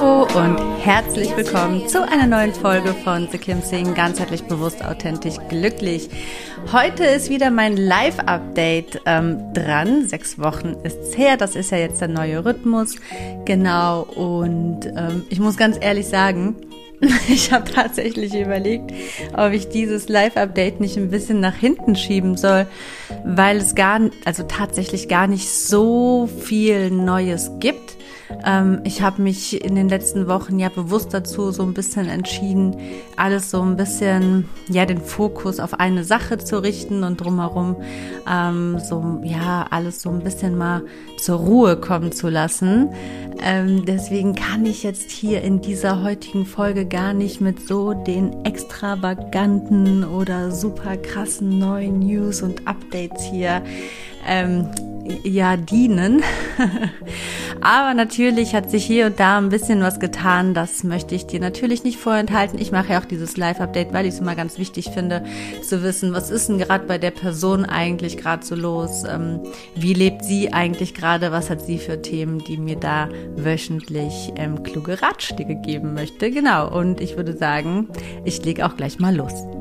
Hallo und herzlich willkommen zu einer neuen Folge von The Kim Sing, ganzheitlich bewusst, authentisch, glücklich. Heute ist wieder mein Live-Update ähm, dran. Sechs Wochen ist es her, das ist ja jetzt der neue Rhythmus. Genau, und ähm, ich muss ganz ehrlich sagen, ich habe tatsächlich überlegt, ob ich dieses Live-Update nicht ein bisschen nach hinten schieben soll, weil es gar, also tatsächlich gar nicht so viel Neues gibt. Ähm, ich habe mich in den letzten Wochen ja bewusst dazu so ein bisschen entschieden, alles so ein bisschen, ja, den Fokus auf eine Sache zu richten und drumherum ähm, so, ja, alles so ein bisschen mal zur Ruhe kommen zu lassen. Ähm, deswegen kann ich jetzt hier in dieser heutigen Folge gar nicht mit so den extravaganten oder super krassen neuen News und Updates hier ähm, ja dienen. Aber natürlich hat sich hier und da ein bisschen was getan. Das möchte ich dir natürlich nicht vorenthalten. Ich mache ja auch dieses Live-Update, weil ich es immer ganz wichtig finde, zu wissen, was ist denn gerade bei der Person eigentlich gerade so los? Ähm, wie lebt sie eigentlich gerade? Was hat sie für Themen, die mir da wöchentlich ähm, kluge Ratschläge geben möchte? Genau. Und ich würde sagen, ich lege auch gleich mal los.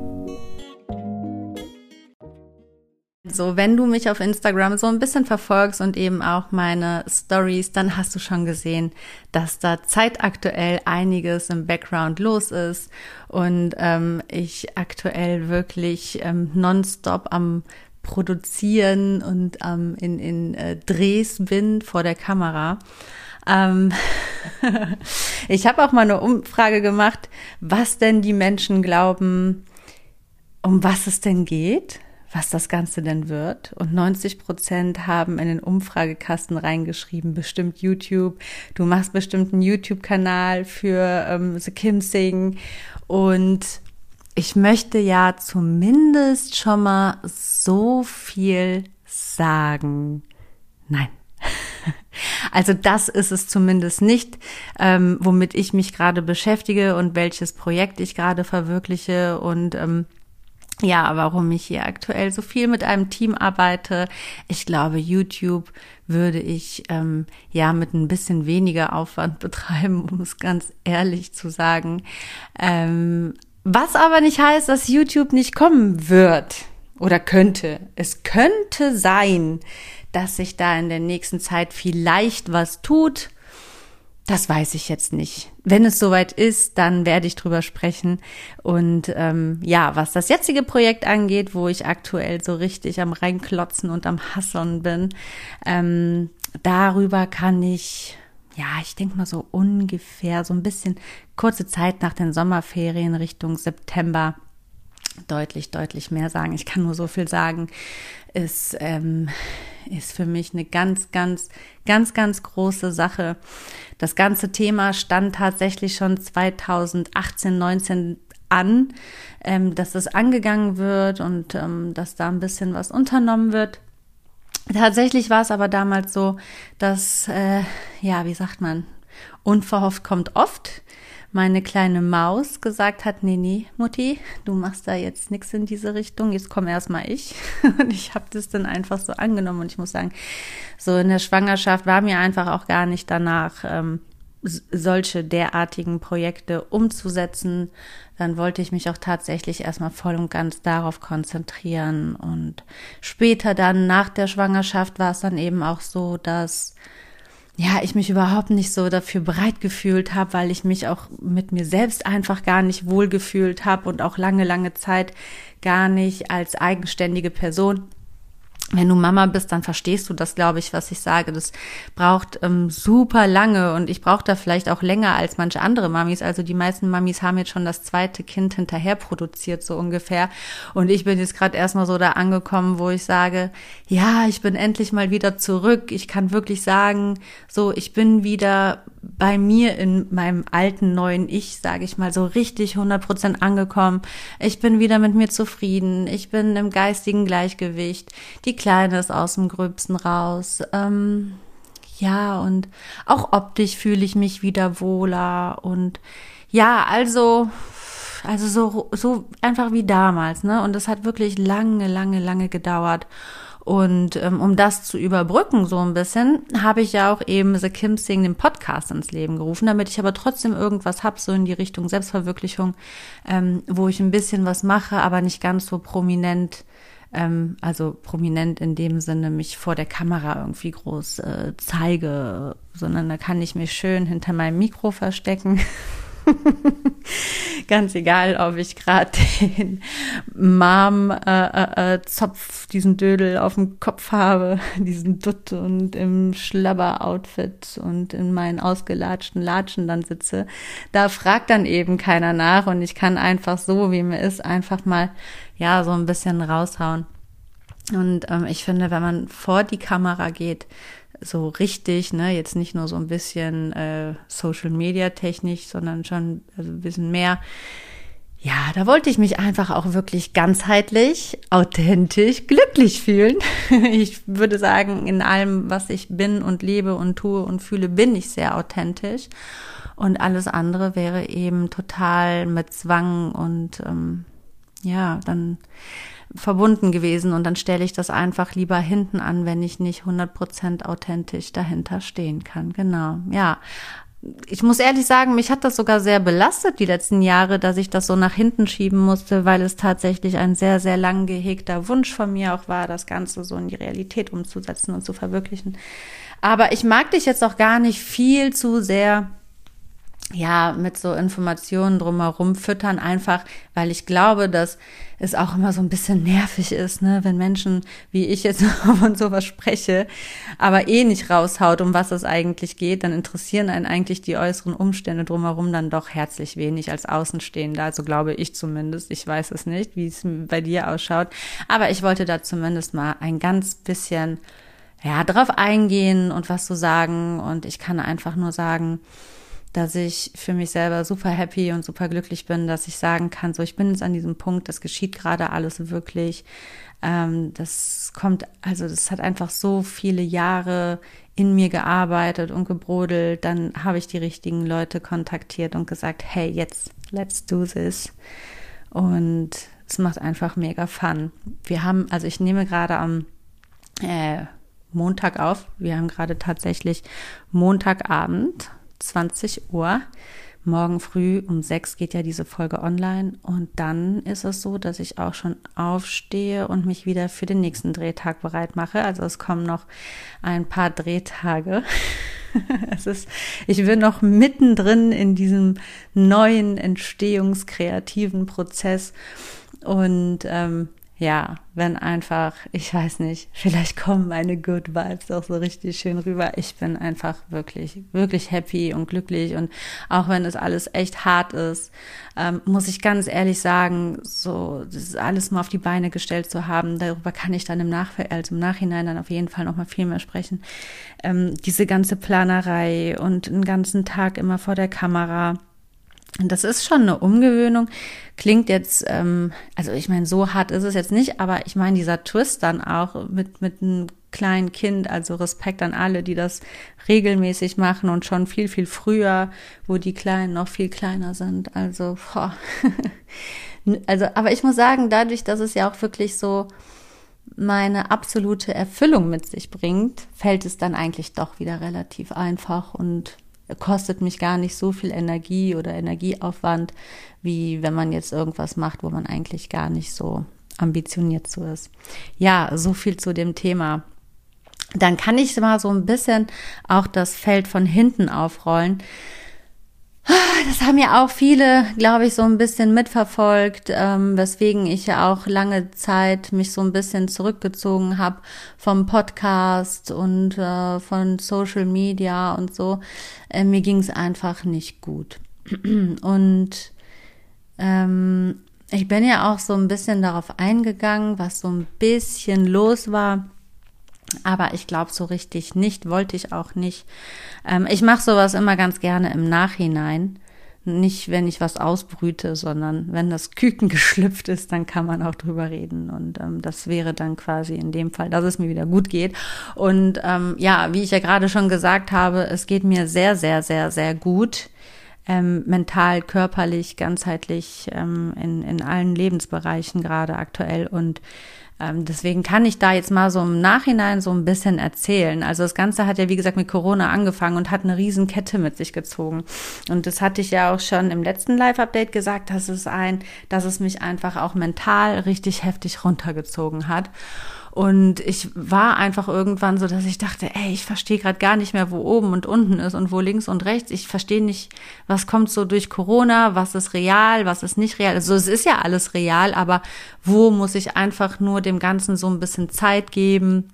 So, wenn du mich auf Instagram so ein bisschen verfolgst und eben auch meine Stories, dann hast du schon gesehen, dass da zeitaktuell einiges im Background los ist und ähm, ich aktuell wirklich ähm, nonstop am Produzieren und ähm, in, in äh, Drehs bin vor der Kamera. Ähm, ich habe auch mal eine Umfrage gemacht, was denn die Menschen glauben, um was es denn geht was das Ganze denn wird. Und 90 Prozent haben in den Umfragekasten reingeschrieben, bestimmt YouTube. Du machst bestimmt einen YouTube-Kanal für ähm, The Kim Sing. Und ich möchte ja zumindest schon mal so viel sagen. Nein. Also das ist es zumindest nicht, ähm, womit ich mich gerade beschäftige und welches Projekt ich gerade verwirkliche und ähm, ja, warum ich hier aktuell so viel mit einem Team arbeite. Ich glaube, YouTube würde ich ähm, ja mit ein bisschen weniger Aufwand betreiben, um es ganz ehrlich zu sagen. Ähm, was aber nicht heißt, dass YouTube nicht kommen wird oder könnte. Es könnte sein, dass sich da in der nächsten Zeit vielleicht was tut. Das weiß ich jetzt nicht. Wenn es soweit ist, dann werde ich drüber sprechen. Und ähm, ja, was das jetzige Projekt angeht, wo ich aktuell so richtig am Reinklotzen und am Hasseln bin, ähm, darüber kann ich, ja, ich denke mal so ungefähr so ein bisschen kurze Zeit nach den Sommerferien Richtung September deutlich, deutlich mehr sagen. Ich kann nur so viel sagen. Es ähm, ist für mich eine ganz, ganz, ganz, ganz große Sache. Das ganze Thema stand tatsächlich schon 2018, 19 an, ähm, dass es angegangen wird und ähm, dass da ein bisschen was unternommen wird. Tatsächlich war es aber damals so, dass, äh, ja, wie sagt man, unverhofft kommt oft meine kleine Maus gesagt hat, nee, nee, Mutti, du machst da jetzt nichts in diese Richtung, jetzt komm erstmal ich. Und ich habe das dann einfach so angenommen und ich muss sagen, so in der Schwangerschaft war mir einfach auch gar nicht danach, ähm, solche derartigen Projekte umzusetzen, dann wollte ich mich auch tatsächlich erstmal voll und ganz darauf konzentrieren. Und später dann nach der Schwangerschaft war es dann eben auch so, dass ja, ich mich überhaupt nicht so dafür bereit gefühlt habe, weil ich mich auch mit mir selbst einfach gar nicht wohl gefühlt habe und auch lange, lange Zeit gar nicht als eigenständige Person wenn du Mama bist, dann verstehst du das, glaube ich, was ich sage. Das braucht ähm, super lange und ich brauche da vielleicht auch länger als manche andere Mamis. Also die meisten Mamis haben jetzt schon das zweite Kind hinterher produziert, so ungefähr. Und ich bin jetzt gerade erstmal so da angekommen, wo ich sage, ja, ich bin endlich mal wieder zurück. Ich kann wirklich sagen, so, ich bin wieder bei mir in meinem alten, neuen Ich, sage ich mal, so richtig 100 Prozent angekommen. Ich bin wieder mit mir zufrieden. Ich bin im geistigen Gleichgewicht. Die Kleine ist aus dem Gröbsten raus. Ähm, ja, und auch optisch fühle ich mich wieder wohler und ja, also, also so, so einfach wie damals, ne? Und das hat wirklich lange, lange, lange gedauert. Und ähm, um das zu überbrücken, so ein bisschen, habe ich ja auch eben The Kim Sing den Podcast ins Leben gerufen, damit ich aber trotzdem irgendwas hab, so in die Richtung Selbstverwirklichung, ähm, wo ich ein bisschen was mache, aber nicht ganz so prominent, ähm, also prominent in dem Sinne mich vor der Kamera irgendwie groß äh, zeige, sondern da kann ich mich schön hinter meinem Mikro verstecken Ganz egal, ob ich gerade den Mom-Zopf, äh, äh, diesen Dödel auf dem Kopf habe, diesen Dutt und im Schlabber-Outfit und in meinen ausgelatschten Latschen dann sitze. Da fragt dann eben keiner nach und ich kann einfach so, wie mir ist, einfach mal, ja, so ein bisschen raushauen. Und ähm, ich finde, wenn man vor die Kamera geht, so richtig, ne, jetzt nicht nur so ein bisschen äh, Social Media technisch, sondern schon also ein bisschen mehr. Ja, da wollte ich mich einfach auch wirklich ganzheitlich, authentisch, glücklich fühlen. Ich würde sagen, in allem, was ich bin und lebe und tue und fühle, bin ich sehr authentisch. Und alles andere wäre eben total mit Zwang und ähm, ja, dann verbunden gewesen und dann stelle ich das einfach lieber hinten an, wenn ich nicht 100% authentisch dahinter stehen kann. Genau, ja. Ich muss ehrlich sagen, mich hat das sogar sehr belastet die letzten Jahre, dass ich das so nach hinten schieben musste, weil es tatsächlich ein sehr, sehr lang gehegter Wunsch von mir auch war, das Ganze so in die Realität umzusetzen und zu verwirklichen. Aber ich mag dich jetzt auch gar nicht viel zu sehr ja, mit so Informationen drumherum füttern, einfach, weil ich glaube, dass es auch immer so ein bisschen nervig ist, ne, wenn Menschen, wie ich jetzt von sowas spreche, aber eh nicht raushaut, um was es eigentlich geht, dann interessieren einen eigentlich die äußeren Umstände drumherum dann doch herzlich wenig als Außenstehender, also glaube ich zumindest. Ich weiß es nicht, wie es bei dir ausschaut, aber ich wollte da zumindest mal ein ganz bisschen, ja, drauf eingehen und was zu sagen. Und ich kann einfach nur sagen, dass ich für mich selber super happy und super glücklich bin, dass ich sagen kann, so ich bin jetzt an diesem Punkt, das geschieht gerade alles wirklich. Ähm, das kommt, also das hat einfach so viele Jahre in mir gearbeitet und gebrodelt. Dann habe ich die richtigen Leute kontaktiert und gesagt, hey, jetzt let's do this. Und es macht einfach mega Fun. Wir haben, also ich nehme gerade am äh, Montag auf. Wir haben gerade tatsächlich Montagabend 20 Uhr. Morgen früh um sechs geht ja diese Folge online und dann ist es so, dass ich auch schon aufstehe und mich wieder für den nächsten Drehtag bereit mache. Also es kommen noch ein paar Drehtage. es ist, ich bin noch mittendrin in diesem neuen entstehungskreativen Prozess und ähm, ja, wenn einfach, ich weiß nicht, vielleicht kommen meine Good Vibes auch so richtig schön rüber. Ich bin einfach wirklich, wirklich happy und glücklich und auch wenn es alles echt hart ist, ähm, muss ich ganz ehrlich sagen, so das alles mal auf die Beine gestellt zu haben, darüber kann ich dann im, Nach also im Nachhinein dann auf jeden Fall noch mal viel mehr sprechen. Ähm, diese ganze Planerei und einen ganzen Tag immer vor der Kamera das ist schon eine Umgewöhnung. Klingt jetzt, ähm, also ich meine, so hart ist es jetzt nicht, aber ich meine, dieser Twist dann auch mit, mit einem kleinen Kind, also Respekt an alle, die das regelmäßig machen und schon viel, viel früher, wo die Kleinen noch viel kleiner sind. Also, boah. also, aber ich muss sagen, dadurch, dass es ja auch wirklich so meine absolute Erfüllung mit sich bringt, fällt es dann eigentlich doch wieder relativ einfach und kostet mich gar nicht so viel Energie oder Energieaufwand, wie wenn man jetzt irgendwas macht, wo man eigentlich gar nicht so ambitioniert zu ist. Ja, so viel zu dem Thema. dann kann ich mal so ein bisschen auch das Feld von hinten aufrollen. Das haben ja auch viele, glaube ich, so ein bisschen mitverfolgt, ähm, weswegen ich ja auch lange Zeit mich so ein bisschen zurückgezogen habe vom Podcast und äh, von Social Media und so. Äh, mir ging es einfach nicht gut. Und ähm, ich bin ja auch so ein bisschen darauf eingegangen, was so ein bisschen los war aber ich glaube so richtig nicht, wollte ich auch nicht. Ähm, ich mache sowas immer ganz gerne im Nachhinein. Nicht, wenn ich was ausbrüte, sondern wenn das Küken geschlüpft ist, dann kann man auch drüber reden. Und ähm, das wäre dann quasi in dem Fall, dass es mir wieder gut geht. Und ähm, ja, wie ich ja gerade schon gesagt habe, es geht mir sehr, sehr, sehr, sehr gut. Ähm, mental, körperlich, ganzheitlich, ähm, in, in allen Lebensbereichen gerade aktuell. Und deswegen kann ich da jetzt mal so im Nachhinein so ein bisschen erzählen. Also das Ganze hat ja, wie gesagt, mit Corona angefangen und hat eine riesen Kette mit sich gezogen. Und das hatte ich ja auch schon im letzten Live-Update gesagt, dass es ein, dass es mich einfach auch mental richtig heftig runtergezogen hat. Und ich war einfach irgendwann so, dass ich dachte, ey, ich verstehe gerade gar nicht mehr, wo oben und unten ist und wo links und rechts. Ich verstehe nicht, was kommt so durch Corona, was ist real, was ist nicht real. Also es ist ja alles real, aber wo muss ich einfach nur dem Ganzen so ein bisschen Zeit geben?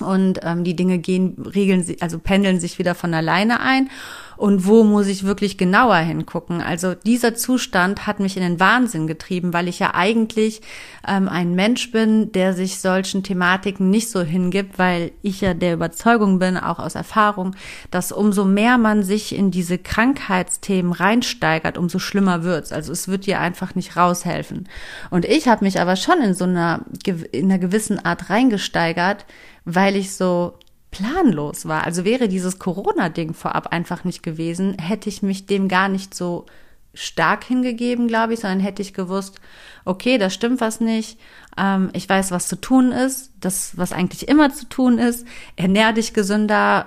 Und ähm, die Dinge gehen, regeln, also pendeln sich wieder von alleine ein und wo muss ich wirklich genauer hingucken. Also dieser Zustand hat mich in den Wahnsinn getrieben, weil ich ja eigentlich ähm, ein Mensch bin, der sich solchen Thematiken nicht so hingibt, weil ich ja der Überzeugung bin, auch aus Erfahrung, dass umso mehr man sich in diese Krankheitsthemen reinsteigert, umso schlimmer wird's. Also es wird dir einfach nicht raushelfen. Und ich habe mich aber schon in so einer, in einer gewissen Art reingesteigert, weil ich so planlos war. Also wäre dieses Corona-Ding vorab einfach nicht gewesen, hätte ich mich dem gar nicht so stark hingegeben, glaube ich, sondern hätte ich gewusst, okay, da stimmt was nicht, ähm, ich weiß, was zu tun ist, das, was eigentlich immer zu tun ist, ernähr dich gesünder,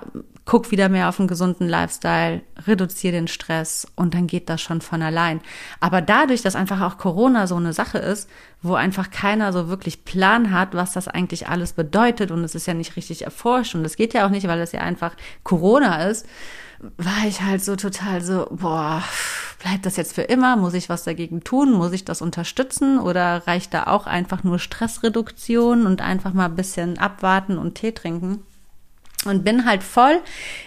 guck wieder mehr auf einen gesunden Lifestyle, reduziere den Stress und dann geht das schon von allein. Aber dadurch, dass einfach auch Corona so eine Sache ist, wo einfach keiner so wirklich Plan hat, was das eigentlich alles bedeutet und es ist ja nicht richtig erforscht und es geht ja auch nicht, weil es ja einfach Corona ist, war ich halt so total so, boah, bleibt das jetzt für immer? Muss ich was dagegen tun? Muss ich das unterstützen? Oder reicht da auch einfach nur Stressreduktion und einfach mal ein bisschen abwarten und Tee trinken? Und bin halt voll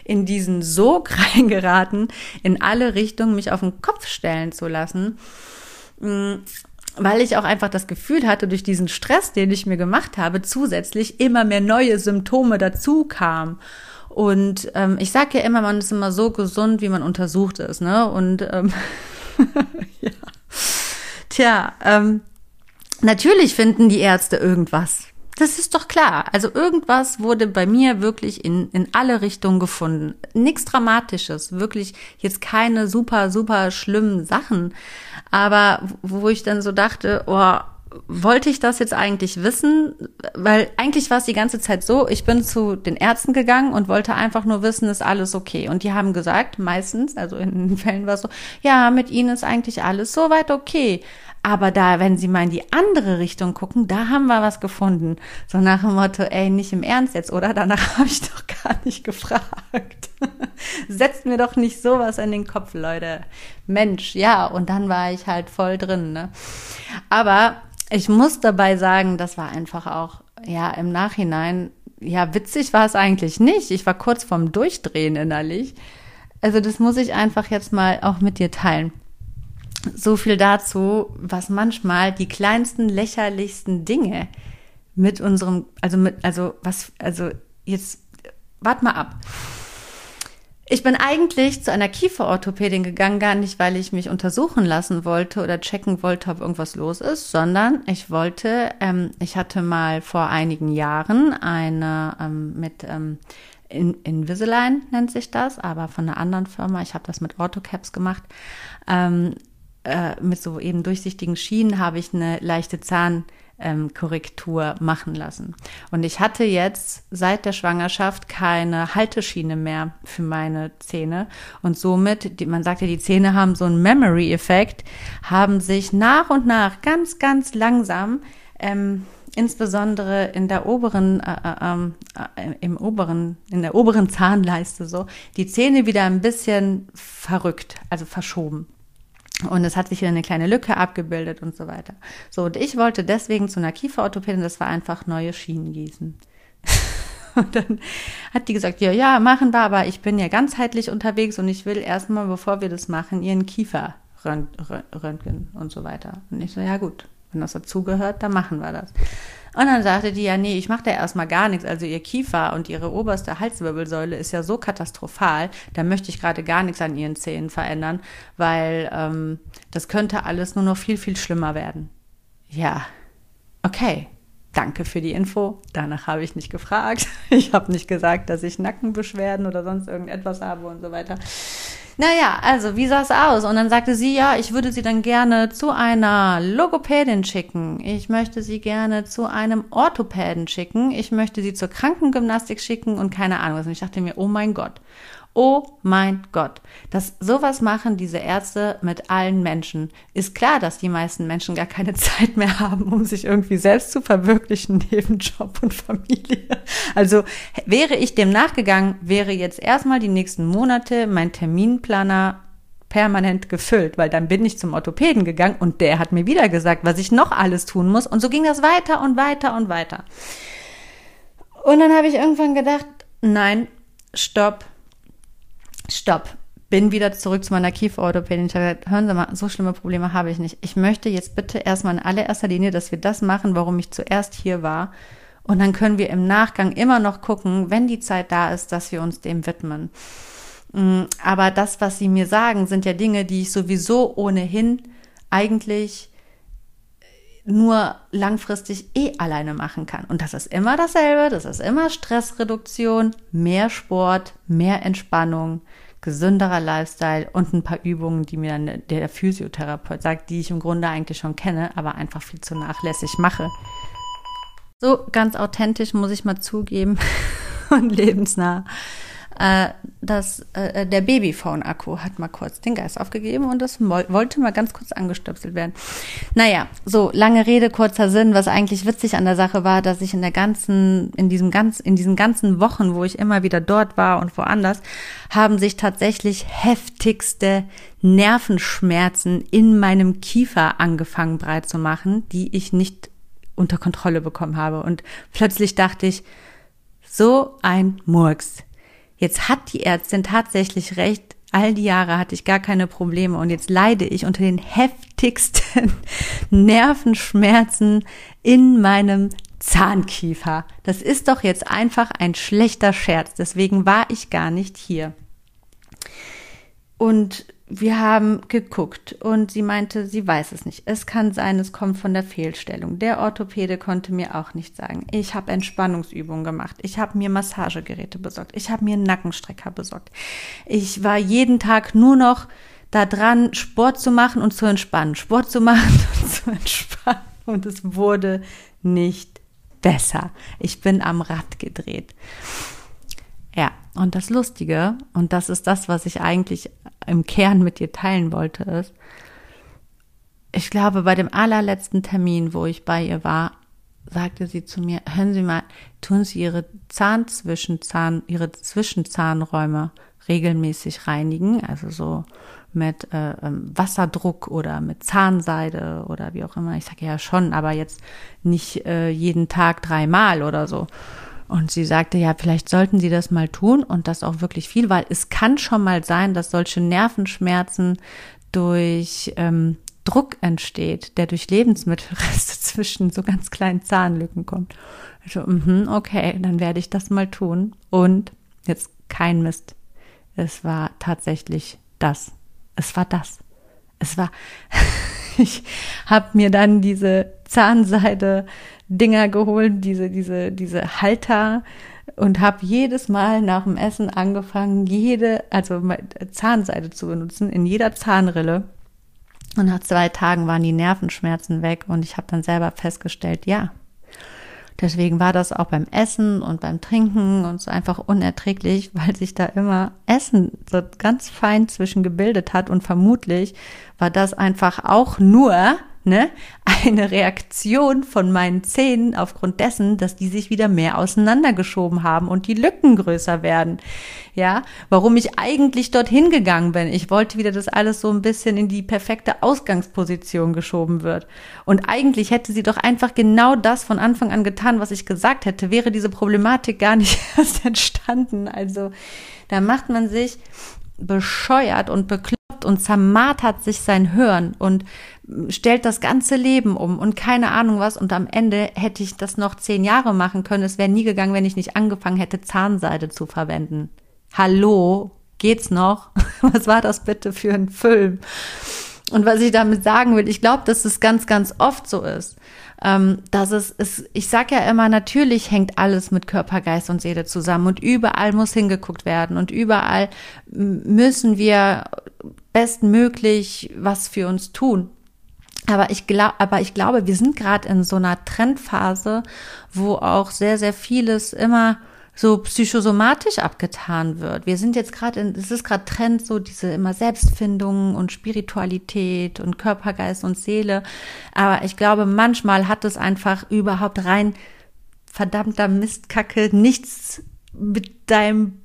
in diesen Sog reingeraten, in alle Richtungen mich auf den Kopf stellen zu lassen, mm, weil ich auch einfach das Gefühl hatte, durch diesen Stress, den ich mir gemacht habe, zusätzlich immer mehr neue Symptome dazu kamen. Und ähm, ich sage ja immer, man ist immer so gesund, wie man untersucht ist, ne? Und ähm, ja. Tja, ähm, natürlich finden die Ärzte irgendwas. Das ist doch klar. Also irgendwas wurde bei mir wirklich in, in alle Richtungen gefunden. Nichts Dramatisches, wirklich jetzt keine super, super schlimmen Sachen. Aber wo ich dann so dachte, oh, wollte ich das jetzt eigentlich wissen? Weil eigentlich war es die ganze Zeit so, ich bin zu den Ärzten gegangen und wollte einfach nur wissen, ist alles okay. Und die haben gesagt, meistens, also in den Fällen war es so, ja, mit ihnen ist eigentlich alles soweit okay. Aber da, wenn Sie mal in die andere Richtung gucken, da haben wir was gefunden. So nach dem Motto, ey, nicht im Ernst jetzt, oder? Danach habe ich doch gar nicht gefragt. Setzt mir doch nicht sowas in den Kopf, Leute. Mensch, ja, und dann war ich halt voll drin. Ne? Aber ich muss dabei sagen, das war einfach auch, ja, im Nachhinein, ja, witzig war es eigentlich nicht. Ich war kurz vorm Durchdrehen innerlich. Also das muss ich einfach jetzt mal auch mit dir teilen. So viel dazu, was manchmal die kleinsten, lächerlichsten Dinge mit unserem, also mit, also was, also jetzt, wart mal ab. Ich bin eigentlich zu einer Kieferorthopädin gegangen, gar nicht, weil ich mich untersuchen lassen wollte oder checken wollte, ob irgendwas los ist, sondern ich wollte, ähm, ich hatte mal vor einigen Jahren eine ähm, mit ähm, in, Invisalign nennt sich das, aber von einer anderen Firma. Ich habe das mit Orthocaps gemacht. Ähm, äh, mit so eben durchsichtigen Schienen habe ich eine leichte Zahnkorrektur ähm, machen lassen. Und ich hatte jetzt seit der Schwangerschaft keine Halteschiene mehr für meine Zähne. Und somit, die, man sagt ja, die Zähne haben so einen Memory-Effekt, haben sich nach und nach ganz, ganz langsam ähm, insbesondere in der oberen, äh, äh, äh, im oberen, in der oberen Zahnleiste so, die Zähne wieder ein bisschen verrückt, also verschoben. Und es hat sich wieder eine kleine Lücke abgebildet und so weiter. So, und ich wollte deswegen zu einer Kieferorthopädin, das war einfach neue Schienen gießen. Und dann hat die gesagt, ja, ja, machen wir, aber ich bin ja ganzheitlich unterwegs und ich will erstmal, bevor wir das machen, ihren Kiefer röntgen und so weiter. Und ich so, ja gut, wenn das dazugehört, dann machen wir das. Und dann sagte die, ja, nee, ich mache da erstmal gar nichts. Also ihr Kiefer und ihre oberste Halswirbelsäule ist ja so katastrophal, da möchte ich gerade gar nichts an ihren Zähnen verändern, weil ähm, das könnte alles nur noch viel, viel schlimmer werden. Ja, okay. Danke für die Info. Danach habe ich nicht gefragt. Ich habe nicht gesagt, dass ich Nackenbeschwerden oder sonst irgendetwas habe und so weiter. Naja, also wie sah es aus? Und dann sagte sie, ja, ich würde sie dann gerne zu einer Logopädin schicken. Ich möchte sie gerne zu einem Orthopäden schicken. Ich möchte sie zur Krankengymnastik schicken und keine Ahnung was. Und ich dachte mir, oh mein Gott. Oh mein Gott, dass sowas machen diese Ärzte mit allen Menschen. Ist klar, dass die meisten Menschen gar keine Zeit mehr haben, um sich irgendwie selbst zu verwirklichen neben Job und Familie. Also wäre ich dem nachgegangen, wäre jetzt erstmal die nächsten Monate mein Terminplaner permanent gefüllt, weil dann bin ich zum Orthopäden gegangen und der hat mir wieder gesagt, was ich noch alles tun muss. Und so ging das weiter und weiter und weiter. Und dann habe ich irgendwann gedacht, nein, stopp, stopp. Bin wieder zurück zu meiner Kieferorthopädin. Ich habe gesagt, hören Sie mal, so schlimme Probleme habe ich nicht. Ich möchte jetzt bitte erstmal in allererster Linie, dass wir das machen, warum ich zuerst hier war. Und dann können wir im Nachgang immer noch gucken, wenn die Zeit da ist, dass wir uns dem widmen. Mm, aber das, was Sie mir sagen, sind ja Dinge, die ich sowieso ohnehin eigentlich nur langfristig eh alleine machen kann. Und das ist immer dasselbe, das ist immer Stressreduktion, mehr Sport, mehr Entspannung, gesünderer Lifestyle und ein paar Übungen, die mir dann der Physiotherapeut sagt, die ich im Grunde eigentlich schon kenne, aber einfach viel zu nachlässig mache. So ganz authentisch muss ich mal zugeben und lebensnah äh, dass äh, der Babyphone-Akku hat mal kurz den Geist aufgegeben und das wollte mal ganz kurz angestöpselt werden. Naja, so lange Rede, kurzer Sinn. Was eigentlich witzig an der Sache war, dass ich in der ganzen, in diesem ganz, in diesen ganzen Wochen, wo ich immer wieder dort war und woanders, haben sich tatsächlich heftigste Nervenschmerzen in meinem Kiefer angefangen breit zu machen, die ich nicht unter Kontrolle bekommen habe. Und plötzlich dachte ich, so ein Murks Jetzt hat die Ärztin tatsächlich recht. All die Jahre hatte ich gar keine Probleme und jetzt leide ich unter den heftigsten Nervenschmerzen in meinem Zahnkiefer. Das ist doch jetzt einfach ein schlechter Scherz. Deswegen war ich gar nicht hier. Und wir haben geguckt und sie meinte, sie weiß es nicht. Es kann sein, es kommt von der Fehlstellung. Der Orthopäde konnte mir auch nicht sagen. Ich habe Entspannungsübungen gemacht. Ich habe mir Massagegeräte besorgt. Ich habe mir Nackenstrecker besorgt. Ich war jeden Tag nur noch da dran, Sport zu machen und zu entspannen. Sport zu machen und zu entspannen. Und es wurde nicht besser. Ich bin am Rad gedreht. Ja, und das Lustige, und das ist das, was ich eigentlich im Kern mit dir teilen wollte, ist, ich glaube, bei dem allerletzten Termin, wo ich bei ihr war, sagte sie zu mir, hören Sie mal, tun Sie Ihre Zahnzwischenzahn, Ihre Zwischenzahnräume regelmäßig reinigen, also so mit äh, ähm, Wasserdruck oder mit Zahnseide oder wie auch immer. Ich sage ja schon, aber jetzt nicht äh, jeden Tag dreimal oder so. Und sie sagte, ja, vielleicht sollten Sie das mal tun und das auch wirklich viel, weil es kann schon mal sein, dass solche Nervenschmerzen durch ähm, Druck entsteht, der durch Lebensmittelreste zwischen so ganz kleinen Zahnlücken kommt. Also, mh, okay, dann werde ich das mal tun. Und jetzt kein Mist. Es war tatsächlich das. Es war das. Es war, ich habe mir dann diese Zahnseide Dinger geholt, diese, diese, diese Halter und habe jedes Mal nach dem Essen angefangen, jede, also Zahnseide zu benutzen, in jeder Zahnrille. Und nach zwei Tagen waren die Nervenschmerzen weg und ich habe dann selber festgestellt, ja. Deswegen war das auch beim Essen und beim Trinken und so einfach unerträglich, weil sich da immer Essen so ganz fein zwischen gebildet hat und vermutlich war das einfach auch nur ne, eine Reaktion von meinen Zähnen aufgrund dessen, dass die sich wieder mehr auseinandergeschoben haben und die Lücken größer werden. Ja, warum ich eigentlich dorthin gegangen bin. Ich wollte wieder, dass alles so ein bisschen in die perfekte Ausgangsposition geschoben wird. Und eigentlich hätte sie doch einfach genau das von Anfang an getan, was ich gesagt hätte, wäre diese Problematik gar nicht erst entstanden. Also, da macht man sich bescheuert und bekloppt und zermartert sich sein Hören und stellt das ganze Leben um und keine Ahnung was. Und am Ende hätte ich das noch zehn Jahre machen können. Es wäre nie gegangen, wenn ich nicht angefangen hätte, Zahnseide zu verwenden. Hallo, geht's noch? Was war das bitte für ein Film? Und was ich damit sagen will, ich glaube, dass es ganz, ganz oft so ist, ähm, dass es ist, ich sage ja immer, natürlich hängt alles mit Körper, Geist und Seele zusammen und überall muss hingeguckt werden und überall müssen wir bestmöglich was für uns tun. Aber ich glaube, aber ich glaube, wir sind gerade in so einer Trendphase, wo auch sehr, sehr vieles immer so psychosomatisch abgetan wird. Wir sind jetzt gerade in, es ist gerade Trend, so diese immer Selbstfindung und Spiritualität und Körper, Geist und Seele. Aber ich glaube, manchmal hat es einfach überhaupt rein verdammter Mistkacke nichts mit deinem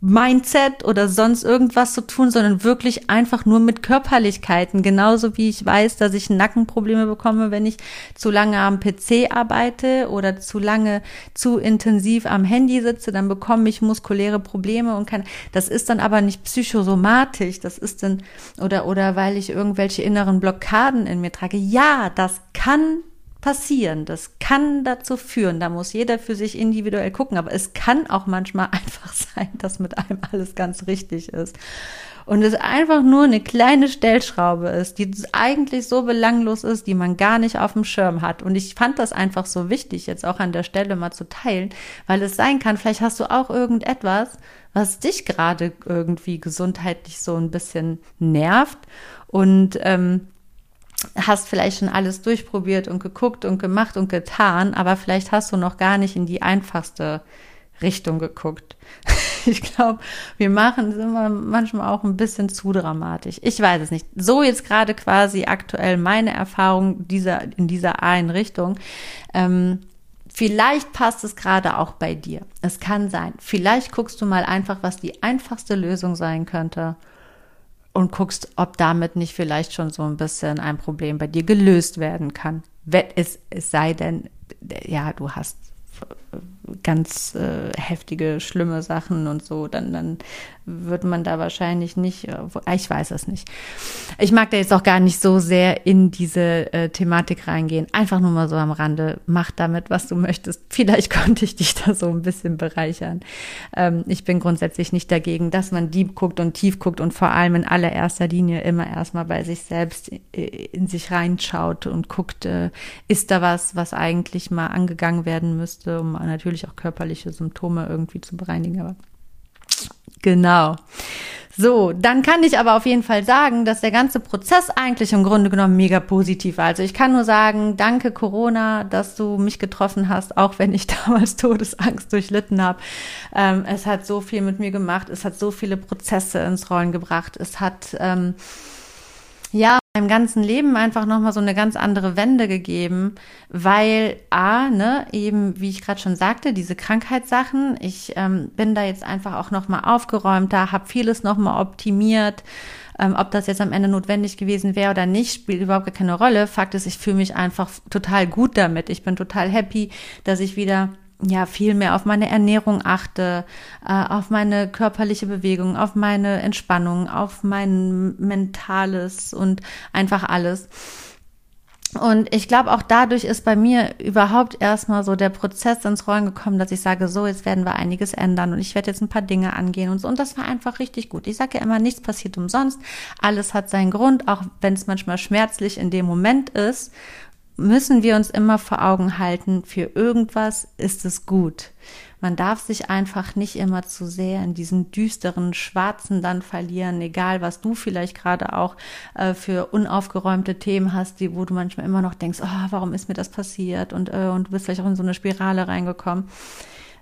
Mindset oder sonst irgendwas zu tun, sondern wirklich einfach nur mit Körperlichkeiten. Genauso wie ich weiß, dass ich Nackenprobleme bekomme, wenn ich zu lange am PC arbeite oder zu lange zu intensiv am Handy sitze, dann bekomme ich muskuläre Probleme und kann, das ist dann aber nicht psychosomatisch, das ist dann, oder, oder weil ich irgendwelche inneren Blockaden in mir trage. Ja, das kann passieren. Das kann dazu führen. Da muss jeder für sich individuell gucken. Aber es kann auch manchmal einfach sein, dass mit einem alles ganz richtig ist. Und es einfach nur eine kleine Stellschraube ist, die eigentlich so belanglos ist, die man gar nicht auf dem Schirm hat. Und ich fand das einfach so wichtig, jetzt auch an der Stelle mal zu teilen, weil es sein kann, vielleicht hast du auch irgendetwas, was dich gerade irgendwie gesundheitlich so ein bisschen nervt. Und ähm, hast vielleicht schon alles durchprobiert und geguckt und gemacht und getan, aber vielleicht hast du noch gar nicht in die einfachste Richtung geguckt. Ich glaube, wir machen es immer manchmal auch ein bisschen zu dramatisch. Ich weiß es nicht. So jetzt gerade quasi aktuell meine Erfahrung dieser, in dieser einen Richtung. Ähm, vielleicht passt es gerade auch bei dir. Es kann sein. Vielleicht guckst du mal einfach, was die einfachste Lösung sein könnte und guckst, ob damit nicht vielleicht schon so ein bisschen ein Problem bei dir gelöst werden kann. Wenn es, es sei denn, ja, du hast ganz äh, heftige, schlimme Sachen und so, dann, dann wird man da wahrscheinlich nicht, äh, ich weiß es nicht. Ich mag da jetzt auch gar nicht so sehr in diese äh, Thematik reingehen. Einfach nur mal so am Rande. Mach damit, was du möchtest. Vielleicht konnte ich dich da so ein bisschen bereichern. Ähm, ich bin grundsätzlich nicht dagegen, dass man deep guckt und tief guckt und vor allem in allererster Linie immer erstmal bei sich selbst äh, in sich reinschaut und guckt, äh, ist da was, was eigentlich mal angegangen werden müsste, um natürlich auch körperliche Symptome irgendwie zu bereinigen. Aber genau. So, dann kann ich aber auf jeden Fall sagen, dass der ganze Prozess eigentlich im Grunde genommen mega positiv war. Also ich kann nur sagen, danke Corona, dass du mich getroffen hast, auch wenn ich damals Todesangst durchlitten habe. Ähm, es hat so viel mit mir gemacht, es hat so viele Prozesse ins Rollen gebracht, es hat ähm, ja, meinem ganzen Leben einfach nochmal so eine ganz andere Wende gegeben, weil A, ne, eben, wie ich gerade schon sagte, diese Krankheitssachen, ich ähm, bin da jetzt einfach auch nochmal aufgeräumter, habe vieles nochmal optimiert. Ähm, ob das jetzt am Ende notwendig gewesen wäre oder nicht, spielt überhaupt gar keine Rolle. Fakt ist, ich fühle mich einfach total gut damit. Ich bin total happy, dass ich wieder ja viel mehr auf meine Ernährung achte, äh, auf meine körperliche Bewegung, auf meine Entspannung, auf mein mentales und einfach alles. Und ich glaube, auch dadurch ist bei mir überhaupt erstmal so der Prozess ins Rollen gekommen, dass ich sage, so, jetzt werden wir einiges ändern und ich werde jetzt ein paar Dinge angehen und so. Und das war einfach richtig gut. Ich sage ja immer, nichts passiert umsonst. Alles hat seinen Grund, auch wenn es manchmal schmerzlich in dem Moment ist müssen wir uns immer vor Augen halten, für irgendwas ist es gut. Man darf sich einfach nicht immer zu sehr in diesen düsteren Schwarzen dann verlieren, egal was du vielleicht gerade auch äh, für unaufgeräumte Themen hast, die, wo du manchmal immer noch denkst, oh, warum ist mir das passiert und, äh, und du bist vielleicht auch in so eine Spirale reingekommen.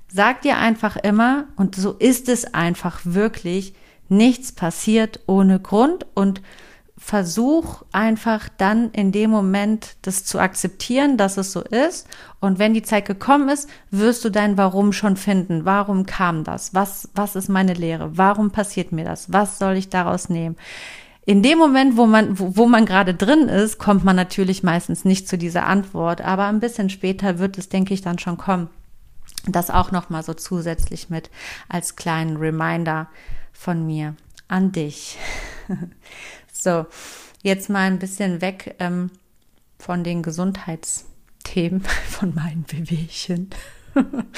Sag dir einfach immer, und so ist es einfach wirklich, nichts passiert ohne Grund und versuch einfach dann in dem Moment das zu akzeptieren, dass es so ist. Und wenn die Zeit gekommen ist, wirst du dein Warum schon finden. Warum kam das? Was, was ist meine Lehre? Warum passiert mir das? Was soll ich daraus nehmen? In dem Moment, wo man, wo, wo man gerade drin ist, kommt man natürlich meistens nicht zu dieser Antwort. Aber ein bisschen später wird es, denke ich, dann schon kommen. Das auch nochmal so zusätzlich mit als kleinen Reminder von mir an dich. so, jetzt mal ein bisschen weg ähm, von den Gesundheitsthemen, von meinen Wehwehchen.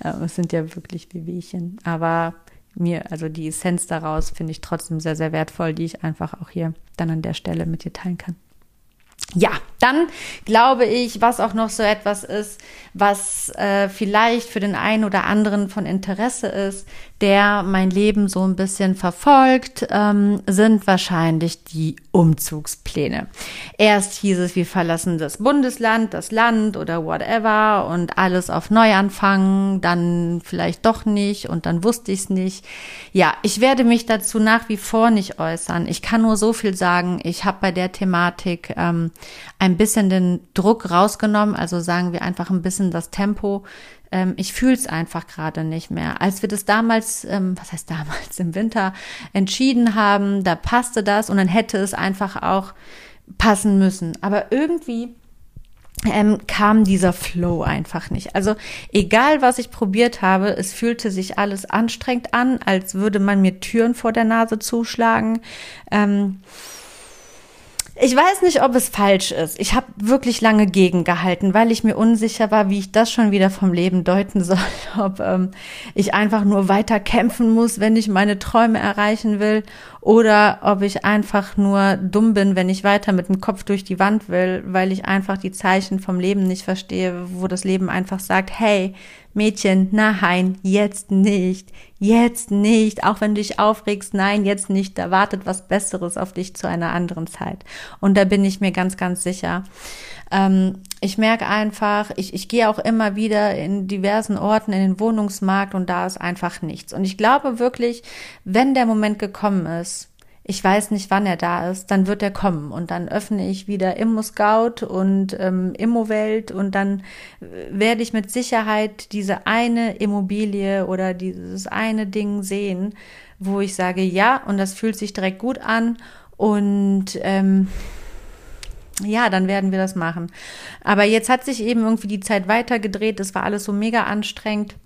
es sind ja wirklich Wehwehchen, aber mir, also die Essenz daraus finde ich trotzdem sehr, sehr wertvoll, die ich einfach auch hier dann an der Stelle mit dir teilen kann. Ja, dann glaube ich, was auch noch so etwas ist, was äh, vielleicht für den einen oder anderen von Interesse ist, der mein Leben so ein bisschen verfolgt, ähm, sind wahrscheinlich die Umzugspläne. Erst hieß es, wir verlassen das Bundesland, das Land oder whatever und alles auf Neuanfang, dann vielleicht doch nicht und dann wusste ich es nicht. Ja, ich werde mich dazu nach wie vor nicht äußern. Ich kann nur so viel sagen. Ich habe bei der Thematik ähm, ein bisschen den Druck rausgenommen, also sagen wir einfach ein bisschen das Tempo ähm, ich fühle es einfach gerade nicht mehr. Als wir das damals, ähm, was heißt damals, im Winter entschieden haben, da passte das und dann hätte es einfach auch passen müssen. Aber irgendwie ähm, kam dieser Flow einfach nicht. Also egal, was ich probiert habe, es fühlte sich alles anstrengend an, als würde man mir Türen vor der Nase zuschlagen. Ähm, ich weiß nicht, ob es falsch ist. Ich habe wirklich lange gegengehalten, weil ich mir unsicher war, wie ich das schon wieder vom Leben deuten soll. Ob ähm, ich einfach nur weiter kämpfen muss, wenn ich meine Träume erreichen will, oder ob ich einfach nur dumm bin, wenn ich weiter mit dem Kopf durch die Wand will, weil ich einfach die Zeichen vom Leben nicht verstehe, wo das Leben einfach sagt, hey, Mädchen, nein, jetzt nicht, jetzt nicht, auch wenn du dich aufregst, nein, jetzt nicht, da wartet was Besseres auf dich zu einer anderen Zeit. Und da bin ich mir ganz, ganz sicher. Ähm, ich merke einfach, ich, ich gehe auch immer wieder in diversen Orten in den Wohnungsmarkt und da ist einfach nichts. Und ich glaube wirklich, wenn der Moment gekommen ist, ich weiß nicht, wann er da ist, dann wird er kommen und dann öffne ich wieder Immo Scout und ähm, Immowelt und dann äh, werde ich mit Sicherheit diese eine Immobilie oder dieses eine Ding sehen, wo ich sage, ja, und das fühlt sich direkt gut an und ähm, ja, dann werden wir das machen. Aber jetzt hat sich eben irgendwie die Zeit weitergedreht. Das war alles so mega anstrengend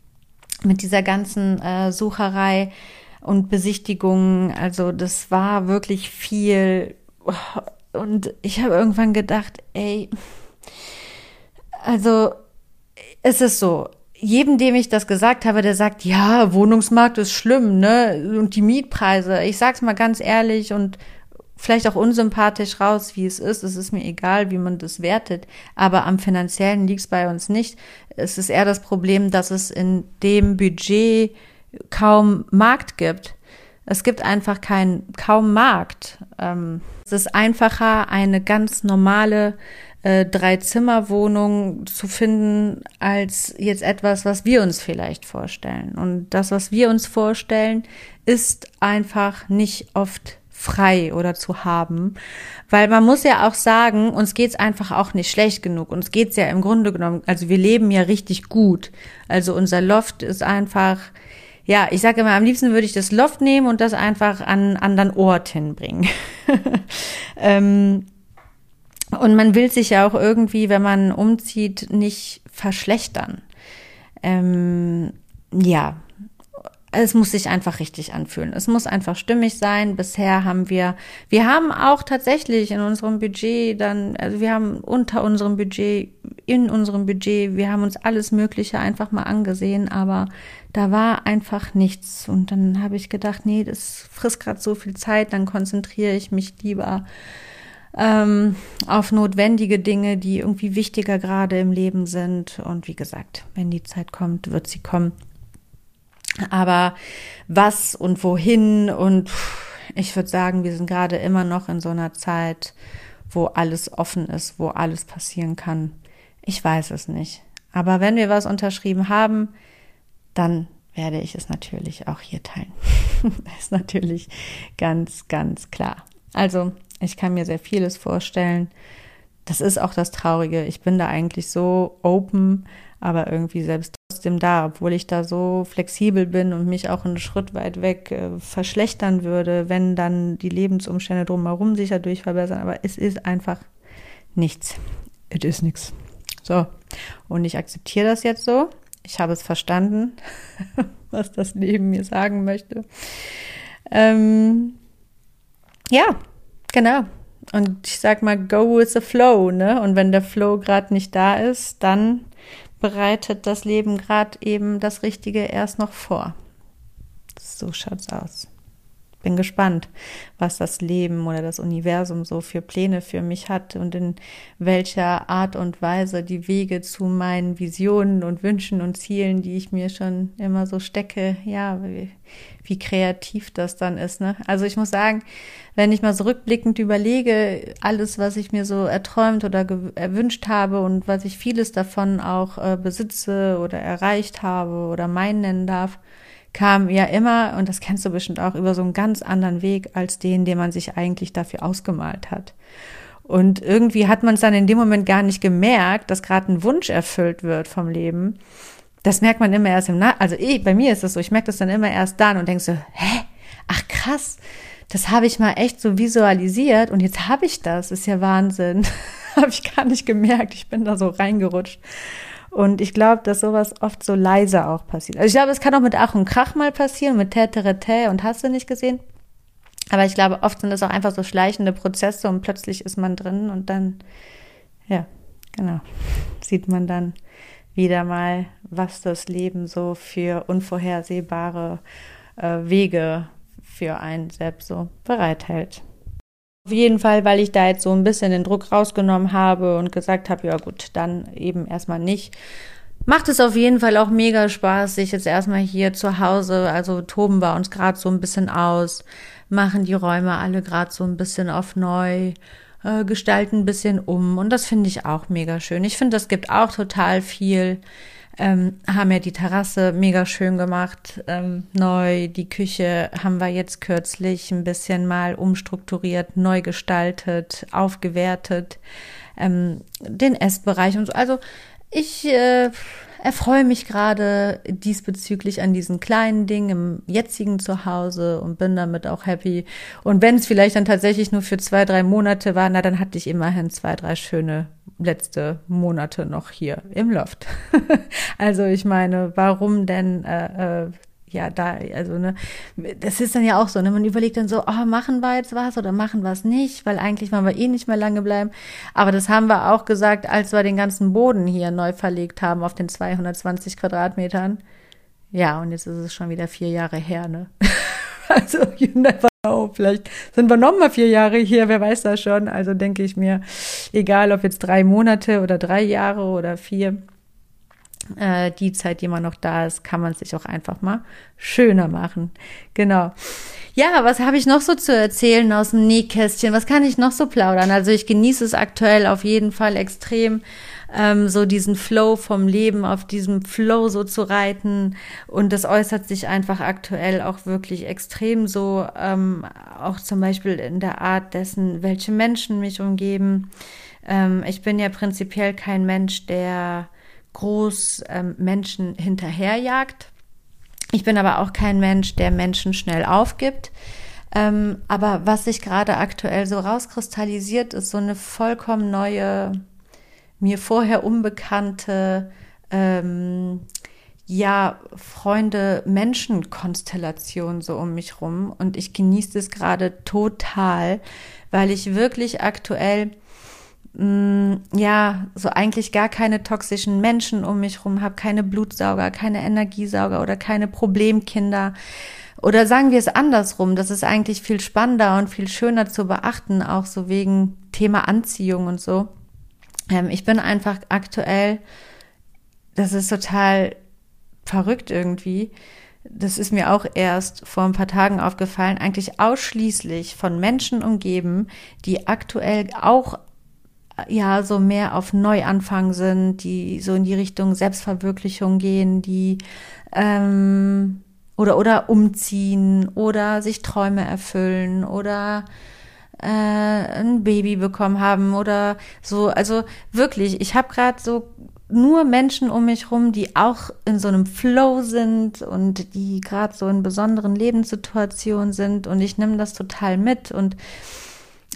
mit dieser ganzen äh, Sucherei und Besichtigungen. Also das war wirklich viel. Und ich habe irgendwann gedacht, ey, also es ist so, jedem, dem ich das gesagt habe, der sagt, ja, Wohnungsmarkt ist schlimm, ne? Und die Mietpreise. Ich sag's mal ganz ehrlich und vielleicht auch unsympathisch raus, wie es ist. Es ist mir egal, wie man das wertet. Aber am finanziellen liegt's bei uns nicht. Es ist eher das Problem, dass es in dem Budget kaum Markt gibt. Es gibt einfach kein, kaum Markt. Ähm, es ist einfacher, eine ganz normale äh, Drei-Zimmer-Wohnung zu finden, als jetzt etwas, was wir uns vielleicht vorstellen. Und das, was wir uns vorstellen, ist einfach nicht oft frei oder zu haben. Weil man muss ja auch sagen, uns geht's einfach auch nicht schlecht genug. Uns geht's ja im Grunde genommen, also wir leben ja richtig gut. Also unser Loft ist einfach ja, ich sage immer, am liebsten würde ich das Loft nehmen und das einfach an anderen Ort hinbringen. ähm, und man will sich ja auch irgendwie, wenn man umzieht, nicht verschlechtern. Ähm, ja, es muss sich einfach richtig anfühlen. Es muss einfach stimmig sein. Bisher haben wir, wir haben auch tatsächlich in unserem Budget dann, also wir haben unter unserem Budget, in unserem Budget, wir haben uns alles Mögliche einfach mal angesehen, aber da war einfach nichts. Und dann habe ich gedacht, nee, das frisst gerade so viel Zeit, dann konzentriere ich mich lieber ähm, auf notwendige Dinge, die irgendwie wichtiger gerade im Leben sind. Und wie gesagt, wenn die Zeit kommt, wird sie kommen. Aber was und wohin und ich würde sagen, wir sind gerade immer noch in so einer Zeit, wo alles offen ist, wo alles passieren kann. Ich weiß es nicht. Aber wenn wir was unterschrieben haben, dann werde ich es natürlich auch hier teilen. ist natürlich ganz, ganz klar. Also Ich kann mir sehr vieles vorstellen. Das ist auch das Traurige. Ich bin da eigentlich so open, aber irgendwie selbst trotzdem da, obwohl ich da so flexibel bin und mich auch einen Schritt weit weg äh, verschlechtern würde, wenn dann die Lebensumstände drumherum sich dadurch verbessern. Aber es ist einfach nichts. Es ist nichts. So. Und ich akzeptiere das jetzt so. Ich habe es verstanden, was das Leben mir sagen möchte. Ähm, ja, genau. Und ich sag mal, go with the flow, ne? Und wenn der Flow gerade nicht da ist, dann bereitet das Leben gerade eben das Richtige erst noch vor. So schaut's aus bin gespannt, was das Leben oder das Universum so für Pläne für mich hat und in welcher Art und Weise die Wege zu meinen Visionen und Wünschen und Zielen, die ich mir schon immer so stecke, ja, wie, wie kreativ das dann ist. Ne? Also ich muss sagen, wenn ich mal so rückblickend überlege, alles, was ich mir so erträumt oder erwünscht habe und was ich vieles davon auch äh, besitze oder erreicht habe oder mein nennen darf, kam ja immer, und das kennst du bestimmt auch, über so einen ganz anderen Weg als den, den man sich eigentlich dafür ausgemalt hat. Und irgendwie hat man es dann in dem Moment gar nicht gemerkt, dass gerade ein Wunsch erfüllt wird vom Leben. Das merkt man immer erst im Nach also eh, bei mir ist das so, ich merke das dann immer erst dann und denke so, hä? Ach krass, das habe ich mal echt so visualisiert und jetzt habe ich das, ist ja Wahnsinn. habe ich gar nicht gemerkt, ich bin da so reingerutscht. Und ich glaube, dass sowas oft so leise auch passiert. Also ich glaube, es kann auch mit Ach und Krach mal passieren, mit Täterete und hast du nicht gesehen. Aber ich glaube, oft sind das auch einfach so schleichende Prozesse und plötzlich ist man drin und dann, ja, genau, sieht man dann wieder mal, was das Leben so für unvorhersehbare äh, Wege für einen selbst so bereithält. Auf jeden Fall, weil ich da jetzt so ein bisschen den Druck rausgenommen habe und gesagt habe, ja gut, dann eben erstmal nicht. Macht es auf jeden Fall auch mega Spaß, sich jetzt erstmal hier zu Hause, also toben wir uns gerade so ein bisschen aus, machen die Räume alle gerade so ein bisschen auf neu, äh, gestalten ein bisschen um und das finde ich auch mega schön. Ich finde, das gibt auch total viel ähm, haben ja die Terrasse mega schön gemacht, ähm, neu. Die Küche haben wir jetzt kürzlich ein bisschen mal umstrukturiert, neu gestaltet, aufgewertet. Ähm, den Essbereich und so. Also ich äh, erfreue mich gerade diesbezüglich an diesen kleinen Dingen im jetzigen Zuhause und bin damit auch happy. Und wenn es vielleicht dann tatsächlich nur für zwei, drei Monate war, na dann hatte ich immerhin zwei, drei schöne letzte Monate noch hier im Loft. also ich meine, warum denn äh, äh, ja, da, also, ne, das ist dann ja auch so, ne, man überlegt dann so, oh, machen wir jetzt was oder machen wir es nicht, weil eigentlich wollen wir eh nicht mehr lange bleiben. Aber das haben wir auch gesagt, als wir den ganzen Boden hier neu verlegt haben auf den 220 Quadratmetern. Ja, und jetzt ist es schon wieder vier Jahre her, ne. also, you never know, vielleicht sind wir noch mal vier Jahre hier, wer weiß das schon. Also denke ich mir, egal ob jetzt drei Monate oder drei Jahre oder vier, äh, die Zeit, die man noch da ist, kann man sich auch einfach mal schöner machen. Genau. Ja, was habe ich noch so zu erzählen aus dem Nähkästchen? Was kann ich noch so plaudern? Also ich genieße es aktuell auf jeden Fall extrem, ähm, so diesen Flow vom Leben, auf diesem Flow so zu reiten. Und das äußert sich einfach aktuell auch wirklich extrem so, ähm, auch zum Beispiel in der Art dessen, welche Menschen mich umgeben. Ähm, ich bin ja prinzipiell kein Mensch, der groß ähm, Menschen hinterherjagt. Ich bin aber auch kein Mensch, der Menschen schnell aufgibt. Ähm, aber was sich gerade aktuell so rauskristallisiert, ist so eine vollkommen neue, mir vorher unbekannte, ähm, ja, Freunde, Menschenkonstellation so um mich rum. Und ich genieße es gerade total, weil ich wirklich aktuell mh, mm, ja, so eigentlich gar keine toxischen Menschen um mich rum habe, keine Blutsauger, keine Energiesauger oder keine Problemkinder. Oder sagen wir es andersrum, das ist eigentlich viel spannender und viel schöner zu beachten, auch so wegen Thema Anziehung und so. Ähm, ich bin einfach aktuell, das ist total verrückt irgendwie. Das ist mir auch erst vor ein paar Tagen aufgefallen, eigentlich ausschließlich von Menschen umgeben, die aktuell auch ja so mehr auf Neuanfang sind, die so in die Richtung Selbstverwirklichung gehen, die ähm, oder oder umziehen oder sich Träume erfüllen oder äh, ein Baby bekommen haben oder so. Also wirklich, ich habe gerade so nur Menschen um mich rum, die auch in so einem Flow sind und die gerade so in besonderen Lebenssituationen sind und ich nehme das total mit und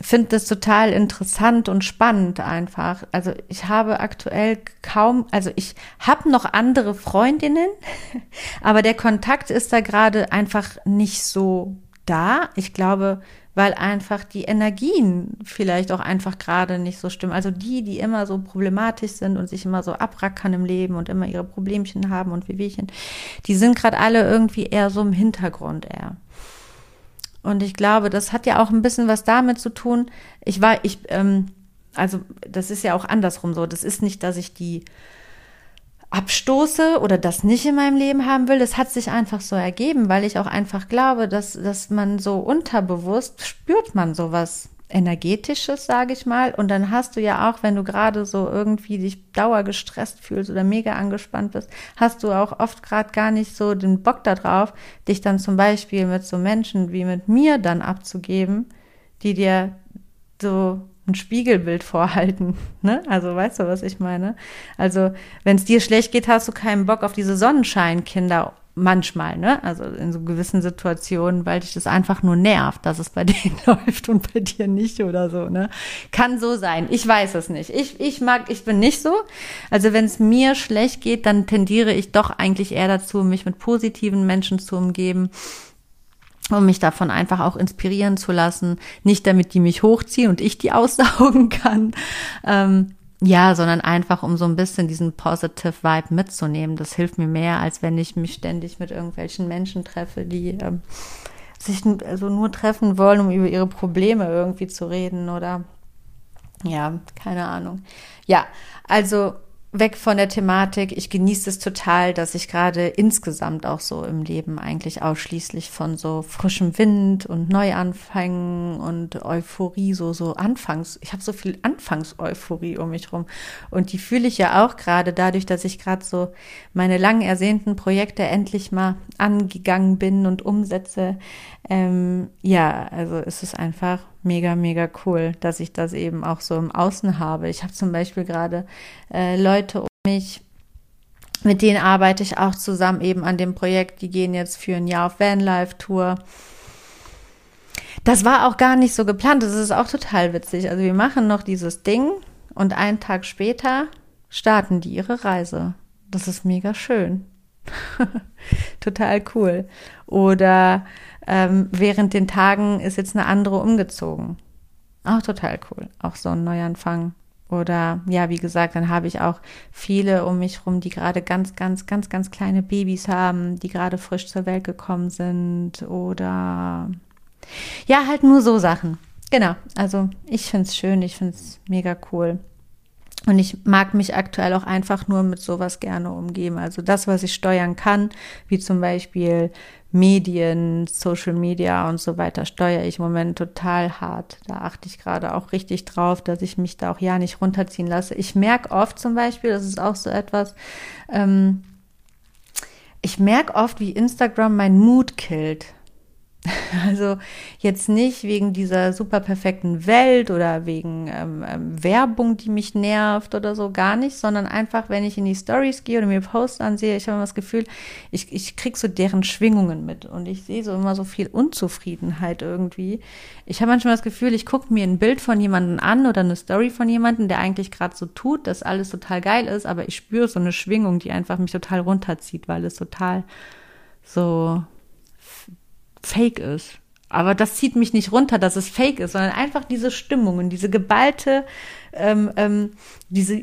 finde das total interessant und spannend einfach. Also ich habe aktuell kaum, also ich habe noch andere Freundinnen, aber der Kontakt ist da gerade einfach nicht so da. Ich glaube, weil einfach die Energien vielleicht auch einfach gerade nicht so stimmen. Also die, die immer so problematisch sind und sich immer so abrackern im Leben und immer ihre Problemchen haben und Wehwehchen, die sind gerade alle irgendwie eher so im Hintergrund eher. Und ich glaube, das hat ja auch ein bisschen was damit zu tun. Ich war, ich, ähm, also das ist ja auch andersrum so. Das ist nicht, dass ich die abstoße oder das nicht in meinem Leben haben will. Das hat sich einfach so ergeben, weil ich auch einfach glaube, dass, dass man so unterbewusst spürt man sowas energetisches, sage ich mal. Und dann hast du ja auch, wenn du gerade so irgendwie dich dauergestresst fühlst oder mega angespannt bist, hast du auch oft gerade gar nicht so den Bock darauf, dich dann zum Beispiel mit so Menschen wie mit mir dann abzugeben, die dir so ein Spiegelbild vorhalten. Ne? Also weißt du, was ich meine? Also wenn es dir schlecht geht, hast du keinen Bock auf diese Sonnenscheinkinder manchmal, ne? Also in so gewissen Situationen, weil dich das einfach nur nervt, dass es bei denen läuft und bei dir nicht oder so, ne? Kann so sein. Ich weiß es nicht. Ich, ich mag, ich bin nicht so. Also wenn es mir schlecht geht, dann tendiere ich doch eigentlich eher dazu, mich mit positiven Menschen zu umgeben um mich davon einfach auch inspirieren zu lassen. Nicht damit die mich hochziehen und ich die aussaugen kann. Ähm, ja, sondern einfach, um so ein bisschen diesen positive Vibe mitzunehmen. Das hilft mir mehr, als wenn ich mich ständig mit irgendwelchen Menschen treffe, die ähm, sich also nur treffen wollen, um über ihre Probleme irgendwie zu reden oder ja, keine Ahnung. Ja, also weg von der Thematik. Ich genieße es total, dass ich gerade insgesamt auch so im Leben eigentlich ausschließlich von so frischem Wind und Neuanfängen und Euphorie so so Anfangs. Ich habe so viel Anfangseuphorie um mich rum und die fühle ich ja auch gerade dadurch, dass ich gerade so meine lang ersehnten Projekte endlich mal angegangen bin und umsetze. Ähm, ja, also es ist einfach mega, mega cool, dass ich das eben auch so im Außen habe. Ich habe zum Beispiel gerade äh, Leute um mich, mit denen arbeite ich auch zusammen eben an dem Projekt. Die gehen jetzt für ein Jahr auf Vanlife-Tour. Das war auch gar nicht so geplant. Das ist auch total witzig. Also wir machen noch dieses Ding und einen Tag später starten die ihre Reise. Das ist mega schön. total cool. Oder ähm, während den Tagen ist jetzt eine andere umgezogen. Auch total cool. Auch so ein Neuanfang. Oder ja, wie gesagt, dann habe ich auch viele um mich rum, die gerade ganz, ganz, ganz, ganz kleine Babys haben, die gerade frisch zur Welt gekommen sind. Oder ja, halt nur so Sachen. Genau. Also ich finde es schön, ich finde es mega cool. Und ich mag mich aktuell auch einfach nur mit sowas gerne umgeben. Also das, was ich steuern kann, wie zum Beispiel Medien, Social Media und so weiter steuere ich im Moment total hart. Da achte ich gerade auch richtig drauf, dass ich mich da auch ja nicht runterziehen lasse. Ich merke oft zum Beispiel, das ist auch so etwas, ähm, ich merke oft, wie Instagram mein Mut killt. Also jetzt nicht wegen dieser super perfekten Welt oder wegen ähm, ähm, Werbung, die mich nervt oder so, gar nicht, sondern einfach, wenn ich in die Stories gehe oder mir Posts ansehe, ich habe immer das Gefühl, ich, ich krieg so deren Schwingungen mit und ich sehe so immer so viel Unzufriedenheit irgendwie. Ich habe manchmal das Gefühl, ich gucke mir ein Bild von jemandem an oder eine Story von jemandem, der eigentlich gerade so tut, dass alles total geil ist, aber ich spüre so eine Schwingung, die einfach mich total runterzieht, weil es total so fake ist. Aber das zieht mich nicht runter, dass es fake ist, sondern einfach diese Stimmung und diese geballte, ähm, ähm, diese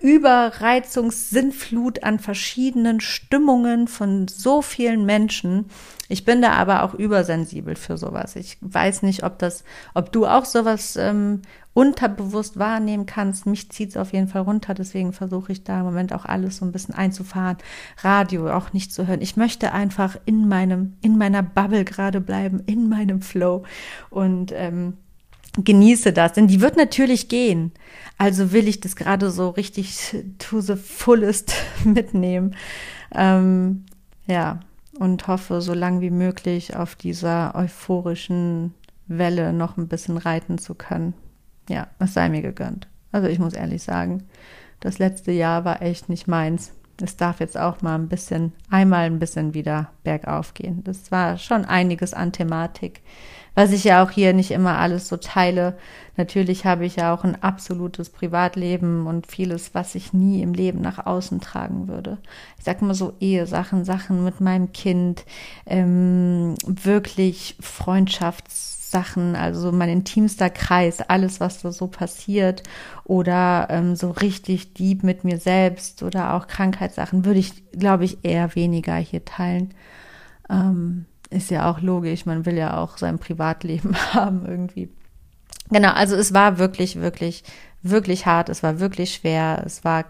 Überreizungssinnflut an verschiedenen Stimmungen von so vielen Menschen. Ich bin da aber auch übersensibel für sowas. Ich weiß nicht, ob das, ob du auch sowas ähm, unterbewusst wahrnehmen kannst. Mich zieht es auf jeden Fall runter, deswegen versuche ich da im Moment auch alles so ein bisschen einzufahren. Radio auch nicht zu hören. Ich möchte einfach in meinem, in meiner Bubble gerade bleiben, in meinem Flow und ähm, genieße das, denn die wird natürlich gehen. Also will ich das gerade so richtig to the fullest mitnehmen. Ähm, ja, und hoffe so lang wie möglich auf dieser euphorischen Welle noch ein bisschen reiten zu können. Ja, es sei mir gegönnt. Also ich muss ehrlich sagen, das letzte Jahr war echt nicht meins. Es darf jetzt auch mal ein bisschen, einmal ein bisschen wieder bergauf gehen. Das war schon einiges an Thematik, was ich ja auch hier nicht immer alles so teile. Natürlich habe ich ja auch ein absolutes Privatleben und vieles, was ich nie im Leben nach außen tragen würde. Ich sage immer so Ehesachen, Sachen mit meinem Kind, ähm, wirklich Freundschafts Sachen, also mein intimster Kreis, alles, was da so passiert oder ähm, so richtig deep mit mir selbst oder auch Krankheitssachen, würde ich, glaube ich, eher weniger hier teilen. Ähm, ist ja auch logisch, man will ja auch sein Privatleben haben irgendwie. Genau, also es war wirklich, wirklich, wirklich hart, es war wirklich schwer, es war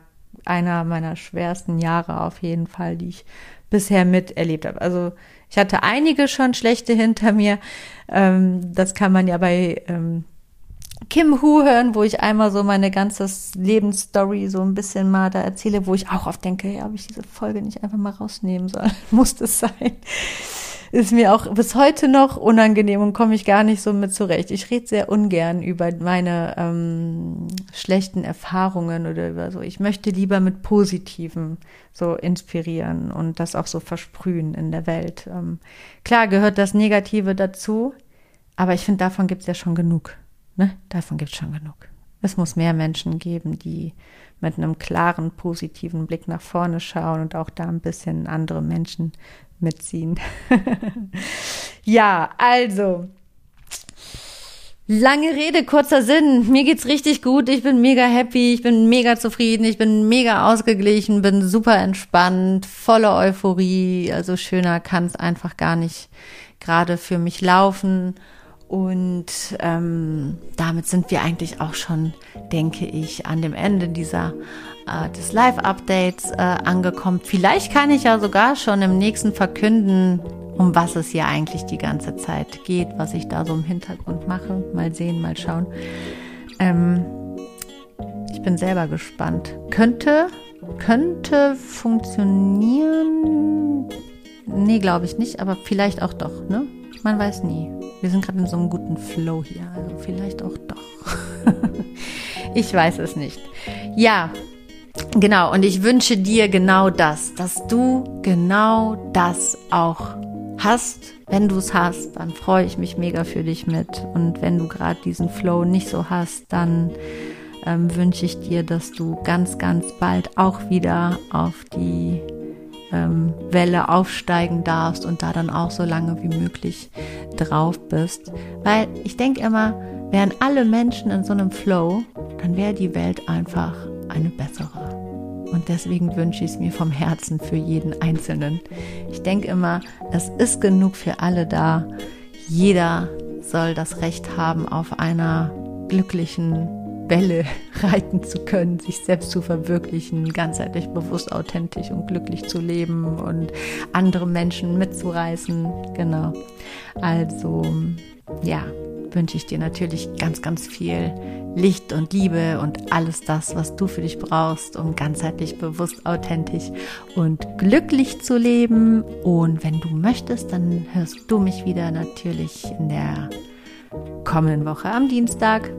einer meiner schwersten Jahre auf jeden Fall, die ich bisher miterlebt habe. Also ich hatte einige schon schlechte hinter mir. Ähm, das kann man ja bei ähm, Kim Hu hören, wo ich einmal so meine ganze Lebensstory so ein bisschen mal da erzähle, wo ich auch oft denke, ja, habe ich diese Folge nicht einfach mal rausnehmen sollen? Muss das sein? Ist mir auch bis heute noch unangenehm und komme ich gar nicht so mit zurecht. Ich rede sehr ungern über meine ähm, schlechten Erfahrungen oder über so. Ich möchte lieber mit Positiven so inspirieren und das auch so versprühen in der Welt. Ähm, klar gehört das Negative dazu, aber ich finde, davon gibt es ja schon genug. Ne? Davon gibt es schon genug. Es muss mehr Menschen geben, die mit einem klaren, positiven Blick nach vorne schauen und auch da ein bisschen andere Menschen mitziehen. ja, also. Lange Rede, kurzer Sinn. Mir geht's richtig gut. Ich bin mega happy. Ich bin mega zufrieden. Ich bin mega ausgeglichen. Bin super entspannt. Voller Euphorie. Also schöner kann's einfach gar nicht gerade für mich laufen. Und ähm, damit sind wir eigentlich auch schon, denke ich, an dem Ende dieser äh, des Live-Updates äh, angekommen. Vielleicht kann ich ja sogar schon im nächsten verkünden, um was es hier eigentlich die ganze Zeit geht, was ich da so im Hintergrund mache. Mal sehen, mal schauen. Ähm, ich bin selber gespannt. Könnte, könnte funktionieren. Nee, glaube ich nicht, aber vielleicht auch doch, ne? Man weiß nie. Wir sind gerade in so einem guten Flow hier, also vielleicht auch doch. ich weiß es nicht. Ja, Genau, und ich wünsche dir genau das, dass du genau das auch hast. Wenn du es hast, dann freue ich mich mega für dich mit. Und wenn du gerade diesen Flow nicht so hast, dann ähm, wünsche ich dir, dass du ganz, ganz bald auch wieder auf die ähm, Welle aufsteigen darfst und da dann auch so lange wie möglich drauf bist. Weil ich denke immer, wären alle Menschen in so einem Flow, dann wäre die Welt einfach eine bessere. Und deswegen wünsche ich es mir vom Herzen für jeden Einzelnen. Ich denke immer, es ist genug für alle da. Jeder soll das Recht haben, auf einer glücklichen Welle reiten zu können, sich selbst zu verwirklichen, ganzheitlich bewusst, authentisch und glücklich zu leben und andere Menschen mitzureißen. Genau. Also, ja, wünsche ich dir natürlich ganz, ganz viel Licht und Liebe und alles das, was du für dich brauchst, um ganzheitlich bewusst, authentisch und glücklich zu leben. Und wenn du möchtest, dann hörst du mich wieder natürlich in der kommenden Woche am Dienstag.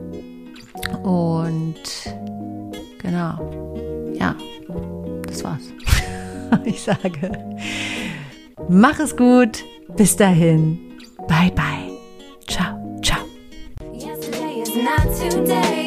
Und genau, ja, das war's. Ich sage, mach es gut. Bis dahin. Bye, bye. not today.